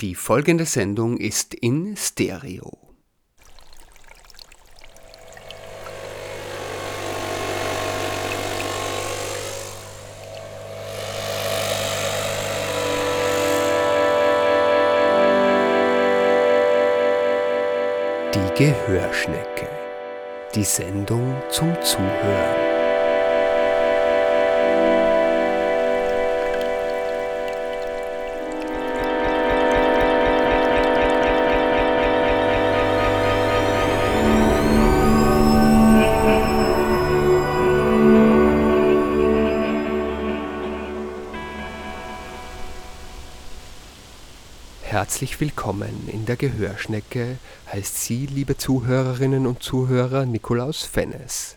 Die folgende Sendung ist in Stereo. Die Gehörschnecke. Die Sendung zum Zuhören. Herzlich willkommen in der Gehörschnecke heißt Sie, liebe Zuhörerinnen und Zuhörer, Nikolaus Fennes.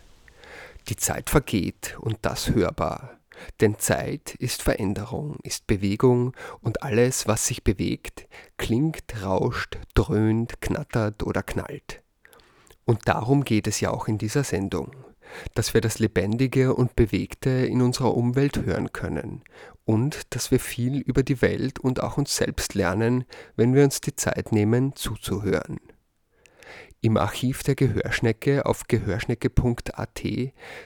Die Zeit vergeht und das hörbar. Denn Zeit ist Veränderung, ist Bewegung und alles, was sich bewegt, klingt, rauscht, dröhnt, knattert oder knallt. Und darum geht es ja auch in dieser Sendung dass wir das Lebendige und Bewegte in unserer Umwelt hören können und dass wir viel über die Welt und auch uns selbst lernen, wenn wir uns die Zeit nehmen, zuzuhören. Im Archiv der Gehörschnecke auf gehörschnecke.at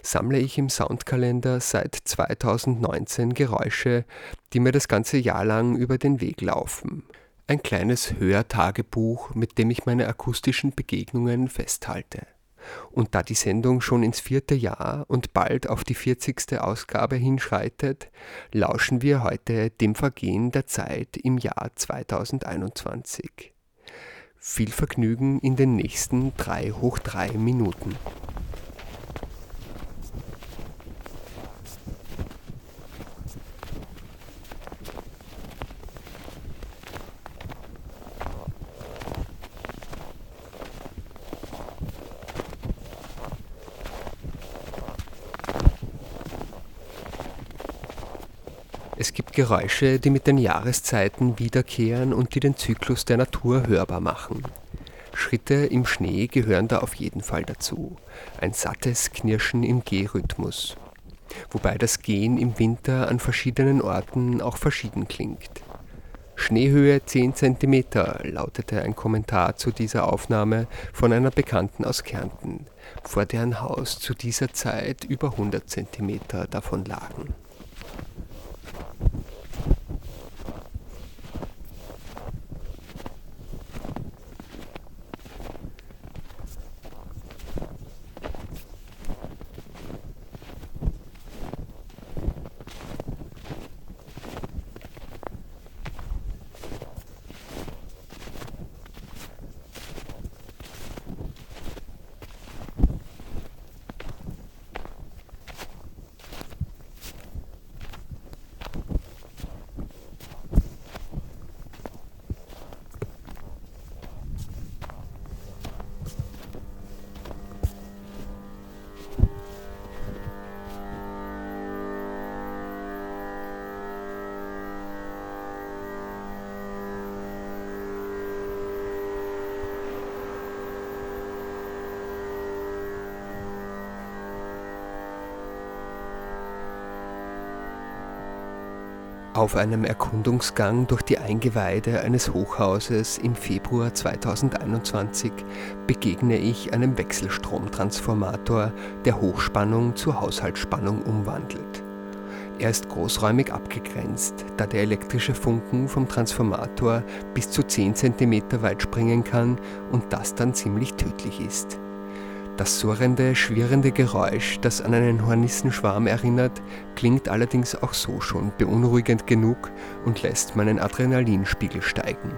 sammle ich im Soundkalender seit 2019 Geräusche, die mir das ganze Jahr lang über den Weg laufen. Ein kleines Hörtagebuch, mit dem ich meine akustischen Begegnungen festhalte. Und da die Sendung schon ins vierte Jahr und bald auf die 40. Ausgabe hinschreitet, lauschen wir heute dem Vergehen der Zeit im Jahr 2021. Viel Vergnügen in den nächsten 3 hoch 3 Minuten. Geräusche, die mit den Jahreszeiten wiederkehren und die den Zyklus der Natur hörbar machen. Schritte im Schnee gehören da auf jeden Fall dazu. Ein sattes Knirschen im Gehrhythmus. Wobei das Gehen im Winter an verschiedenen Orten auch verschieden klingt. Schneehöhe 10 cm lautete ein Kommentar zu dieser Aufnahme von einer Bekannten aus Kärnten, vor deren Haus zu dieser Zeit über 100 cm davon lagen. Auf einem Erkundungsgang durch die Eingeweide eines Hochhauses im Februar 2021 begegne ich einem Wechselstromtransformator, der Hochspannung zu Haushaltsspannung umwandelt. Er ist großräumig abgegrenzt, da der elektrische Funken vom Transformator bis zu 10 cm weit springen kann und das dann ziemlich tödlich ist. Das surrende, schwirrende Geräusch, das an einen Hornissenschwarm erinnert, klingt allerdings auch so schon beunruhigend genug und lässt meinen Adrenalinspiegel steigen.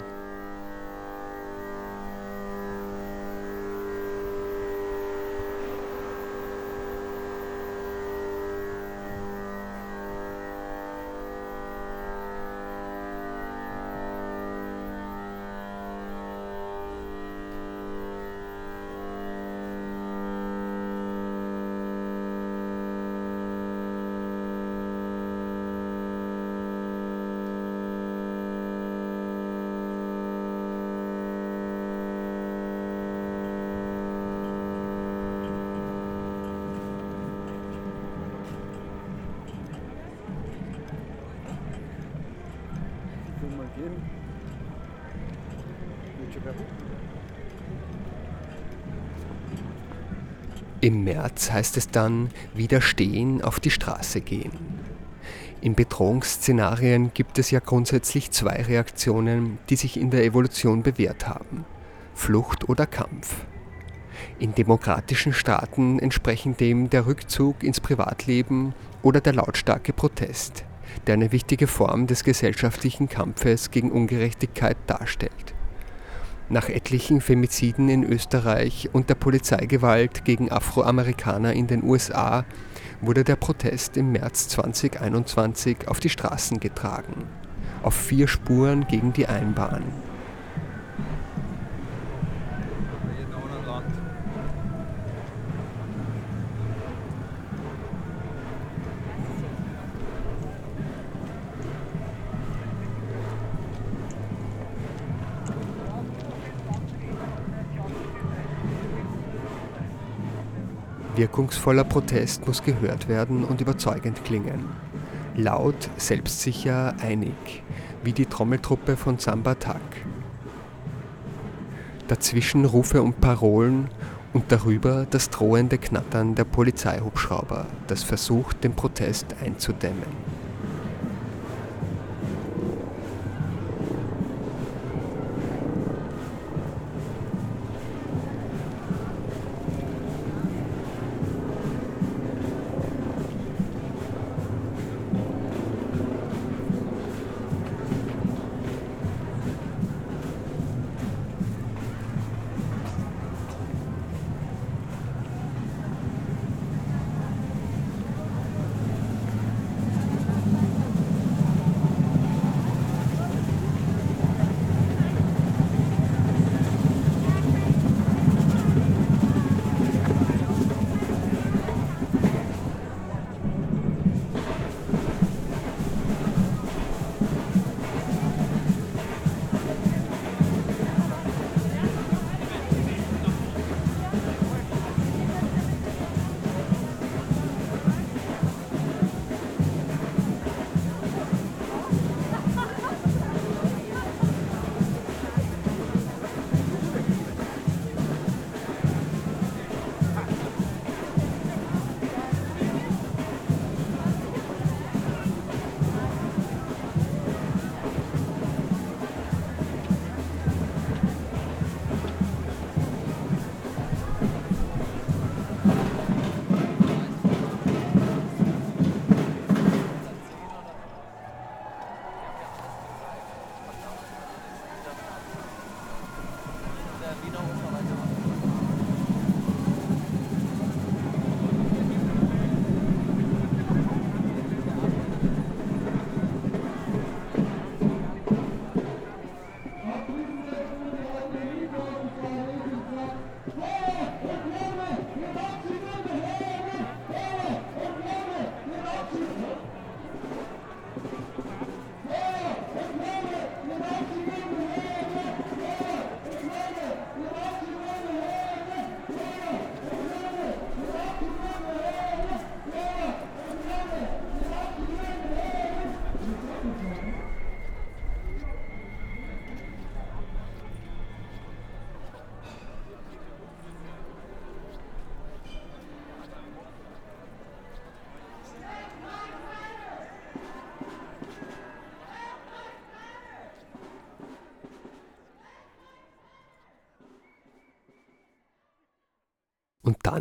Im März heißt es dann Widerstehen, auf die Straße gehen. In Bedrohungsszenarien gibt es ja grundsätzlich zwei Reaktionen, die sich in der Evolution bewährt haben. Flucht oder Kampf. In demokratischen Staaten entsprechen dem der Rückzug ins Privatleben oder der lautstarke Protest, der eine wichtige Form des gesellschaftlichen Kampfes gegen Ungerechtigkeit darstellt. Nach etlichen Femiziden in Österreich und der Polizeigewalt gegen Afroamerikaner in den USA wurde der Protest im März 2021 auf die Straßen getragen, auf vier Spuren gegen die Einbahn. Wirkungsvoller Protest muss gehört werden und überzeugend klingen. Laut, selbstsicher, einig, wie die Trommeltruppe von Samba Tak. Dazwischen Rufe und Parolen und darüber das drohende Knattern der Polizeihubschrauber, das versucht, den Protest einzudämmen.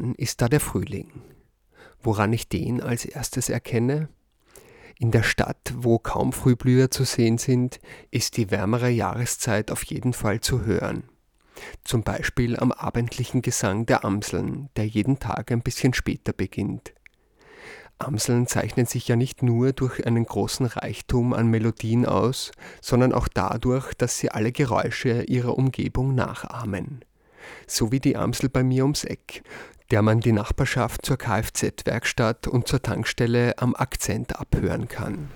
Dann ist da der Frühling. Woran ich den als erstes erkenne? In der Stadt, wo kaum Frühblüher zu sehen sind, ist die wärmere Jahreszeit auf jeden Fall zu hören. Zum Beispiel am abendlichen Gesang der Amseln, der jeden Tag ein bisschen später beginnt. Amseln zeichnen sich ja nicht nur durch einen großen Reichtum an Melodien aus, sondern auch dadurch, dass sie alle Geräusche ihrer Umgebung nachahmen so wie die Amsel bei mir ums Eck, der man die Nachbarschaft zur Kfz-Werkstatt und zur Tankstelle am Akzent abhören kann.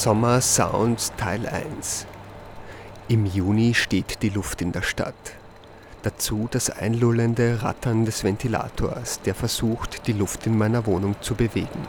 Sommer Sounds Teil 1 Im Juni steht die Luft in der Stadt. Dazu das einlullende Rattern des Ventilators, der versucht, die Luft in meiner Wohnung zu bewegen.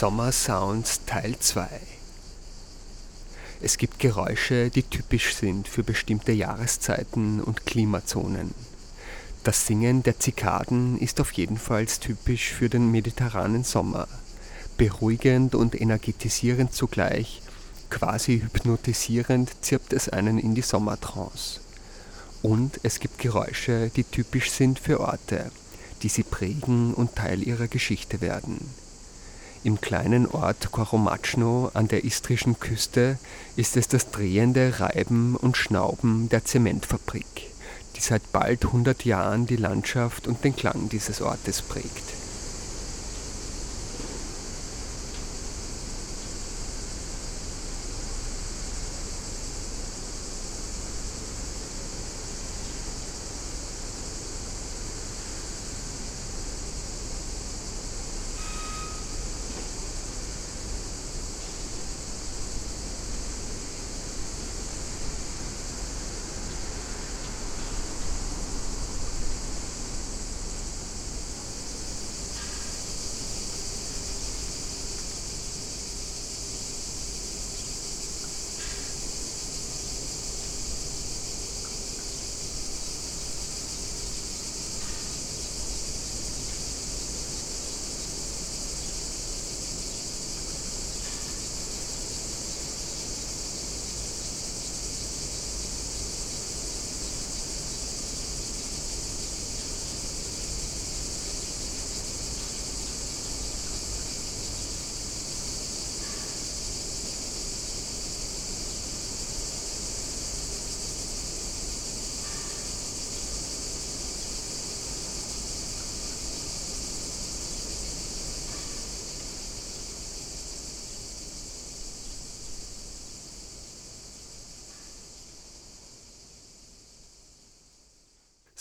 Sommer Sounds Teil 2 Es gibt Geräusche, die typisch sind für bestimmte Jahreszeiten und Klimazonen. Das Singen der Zikaden ist auf jeden Fall typisch für den mediterranen Sommer. Beruhigend und energetisierend zugleich, quasi hypnotisierend zirpt es einen in die Sommertrance. Und es gibt Geräusche, die typisch sind für Orte, die sie prägen und Teil ihrer Geschichte werden. Im kleinen Ort Koromatschno an der istrischen Küste ist es das drehende Reiben und Schnauben der Zementfabrik, die seit bald 100 Jahren die Landschaft und den Klang dieses Ortes prägt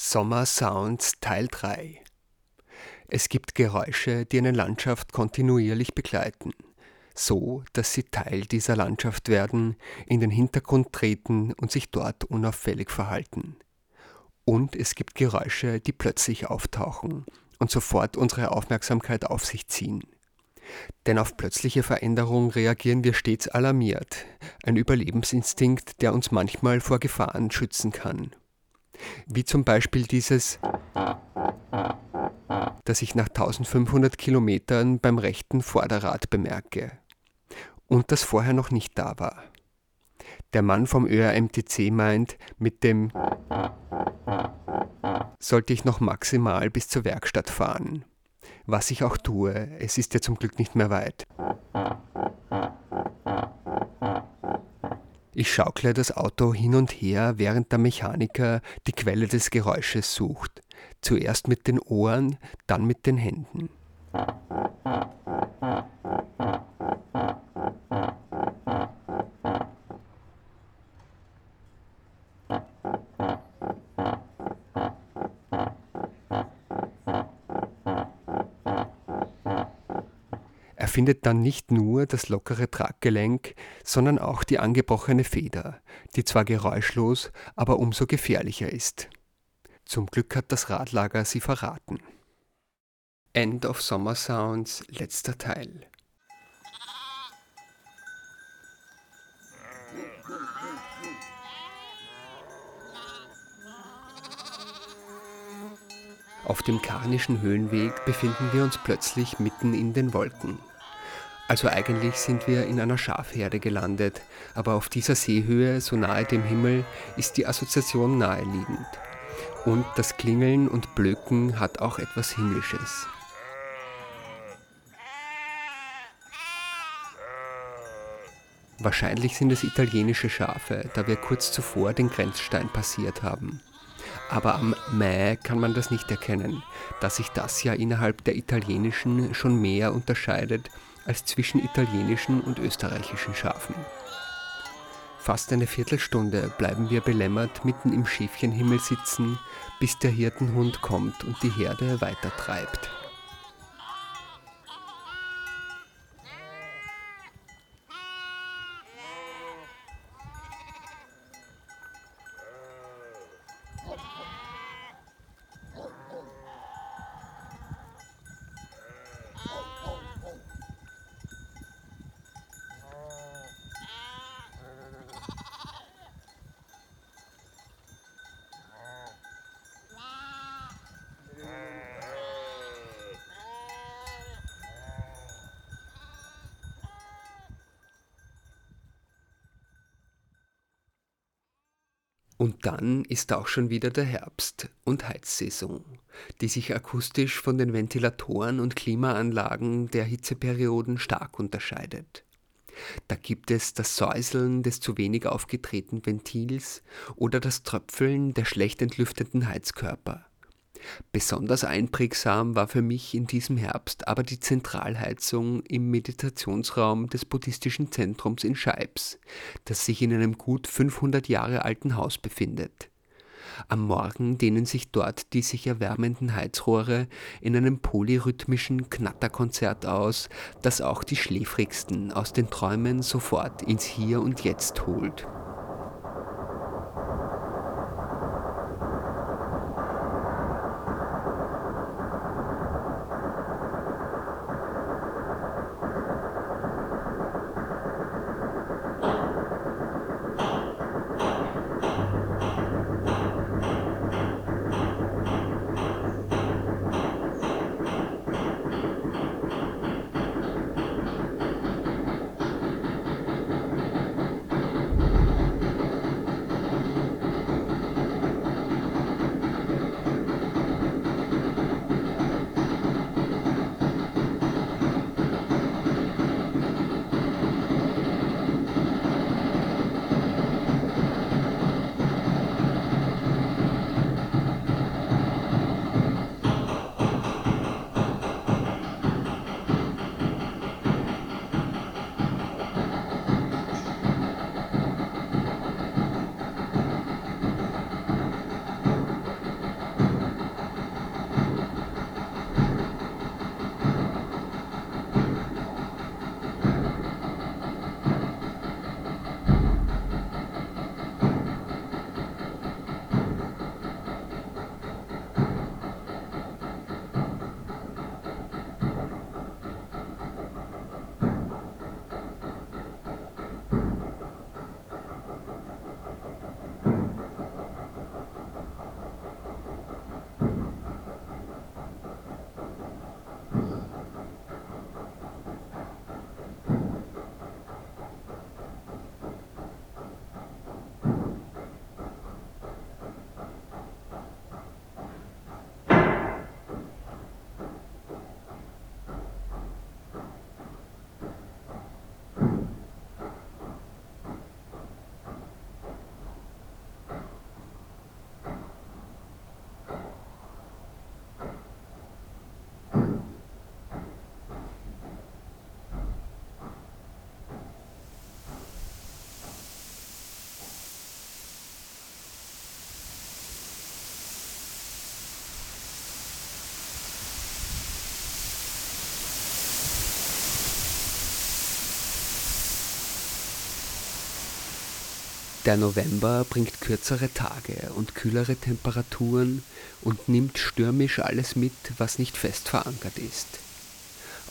Sommer Sounds Teil 3 Es gibt Geräusche, die eine Landschaft kontinuierlich begleiten, so dass sie Teil dieser Landschaft werden, in den Hintergrund treten und sich dort unauffällig verhalten. Und es gibt Geräusche, die plötzlich auftauchen und sofort unsere Aufmerksamkeit auf sich ziehen. Denn auf plötzliche Veränderung reagieren wir stets alarmiert, ein Überlebensinstinkt, der uns manchmal vor Gefahren schützen kann. Wie zum Beispiel dieses, das ich nach 1500 Kilometern beim rechten Vorderrad bemerke und das vorher noch nicht da war. Der Mann vom ÖRMTC meint, mit dem sollte ich noch maximal bis zur Werkstatt fahren. Was ich auch tue, es ist ja zum Glück nicht mehr weit. Ich schaukle das Auto hin und her, während der Mechaniker die Quelle des Geräusches sucht. Zuerst mit den Ohren, dann mit den Händen. Findet dann nicht nur das lockere Traggelenk, sondern auch die angebrochene Feder, die zwar geräuschlos, aber umso gefährlicher ist. Zum Glück hat das Radlager sie verraten. End of Summer Sounds, letzter Teil. Auf dem Karnischen Höhenweg befinden wir uns plötzlich mitten in den Wolken. Also eigentlich sind wir in einer Schafherde gelandet, aber auf dieser Seehöhe, so nahe dem Himmel, ist die Assoziation naheliegend. Und das Klingeln und Blöken hat auch etwas Himmlisches. Wahrscheinlich sind es italienische Schafe, da wir kurz zuvor den Grenzstein passiert haben. Aber am Mäh kann man das nicht erkennen, da sich das ja innerhalb der italienischen schon mehr unterscheidet als zwischen italienischen und österreichischen Schafen. Fast eine Viertelstunde bleiben wir belämmert mitten im Schäfchenhimmel sitzen, bis der Hirtenhund kommt und die Herde weitertreibt. Und dann ist auch schon wieder der Herbst und Heizsaison, die sich akustisch von den Ventilatoren und Klimaanlagen der Hitzeperioden stark unterscheidet. Da gibt es das Säuseln des zu wenig aufgetretenen Ventils oder das Tröpfeln der schlecht entlüfteten Heizkörper. Besonders einprägsam war für mich in diesem Herbst aber die Zentralheizung im Meditationsraum des buddhistischen Zentrums in Scheibs, das sich in einem gut 500 Jahre alten Haus befindet. Am Morgen dehnen sich dort die sich erwärmenden Heizrohre in einem polyrhythmischen Knatterkonzert aus, das auch die Schläfrigsten aus den Träumen sofort ins Hier und Jetzt holt. Der November bringt kürzere Tage und kühlere Temperaturen und nimmt stürmisch alles mit, was nicht fest verankert ist.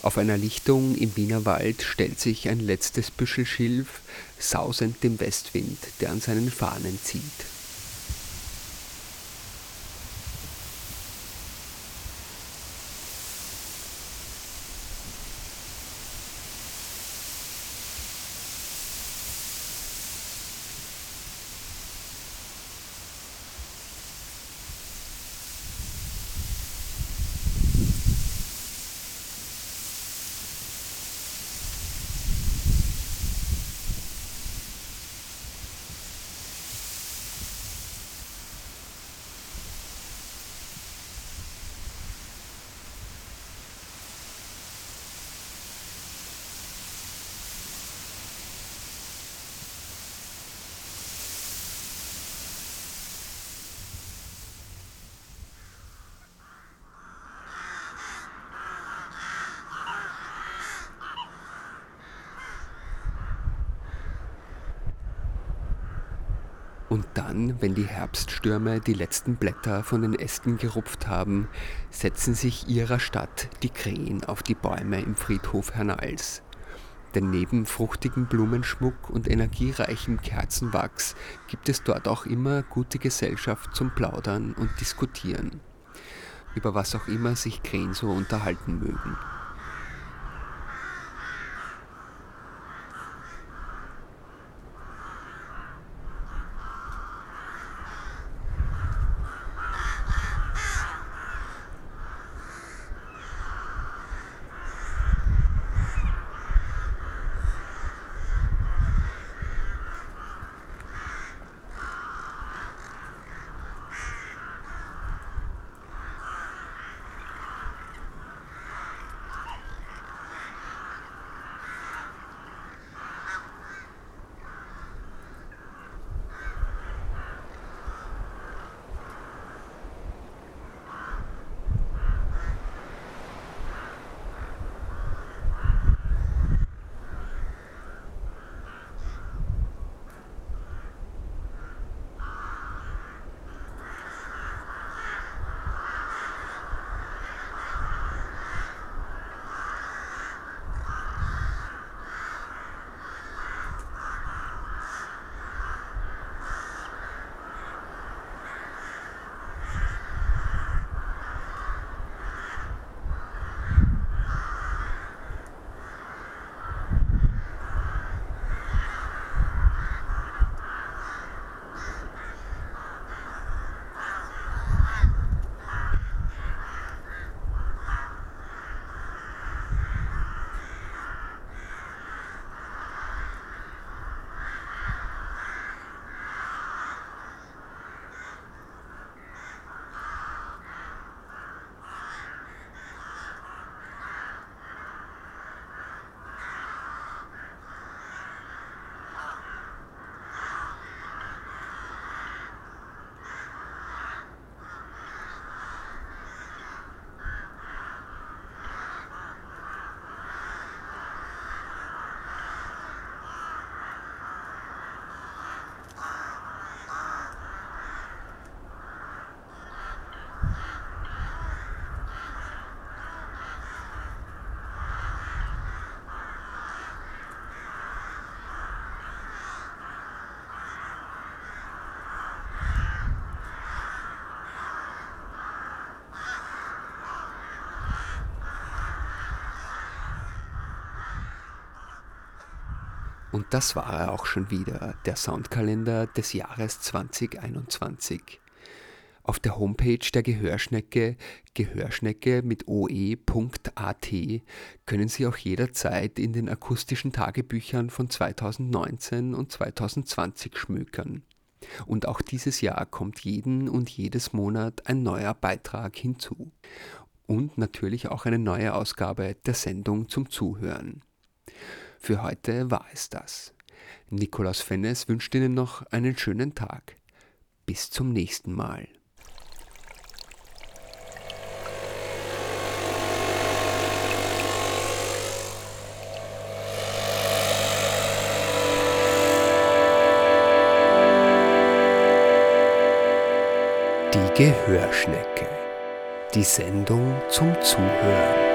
Auf einer Lichtung im Wienerwald stellt sich ein letztes Büschel Schilf sausend dem Westwind, der an seinen Fahnen zieht. Und dann, wenn die Herbststürme die letzten Blätter von den Ästen gerupft haben, setzen sich ihrer Stadt die Krähen auf die Bäume im Friedhof Hernals. Denn neben fruchtigem Blumenschmuck und energiereichem Kerzenwachs gibt es dort auch immer gute Gesellschaft zum Plaudern und Diskutieren, über was auch immer sich Krähen so unterhalten mögen. Und das war er auch schon wieder, der Soundkalender des Jahres 2021. Auf der Homepage der Gehörschnecke, Gehörschnecke mit oe.at, können Sie auch jederzeit in den akustischen Tagebüchern von 2019 und 2020 schmökern. Und auch dieses Jahr kommt jeden und jedes Monat ein neuer Beitrag hinzu. Und natürlich auch eine neue Ausgabe der Sendung zum Zuhören. Für heute war es das. Nikolaus Fennes wünscht Ihnen noch einen schönen Tag. Bis zum nächsten Mal. Die Gehörschnecke. Die Sendung zum Zuhören.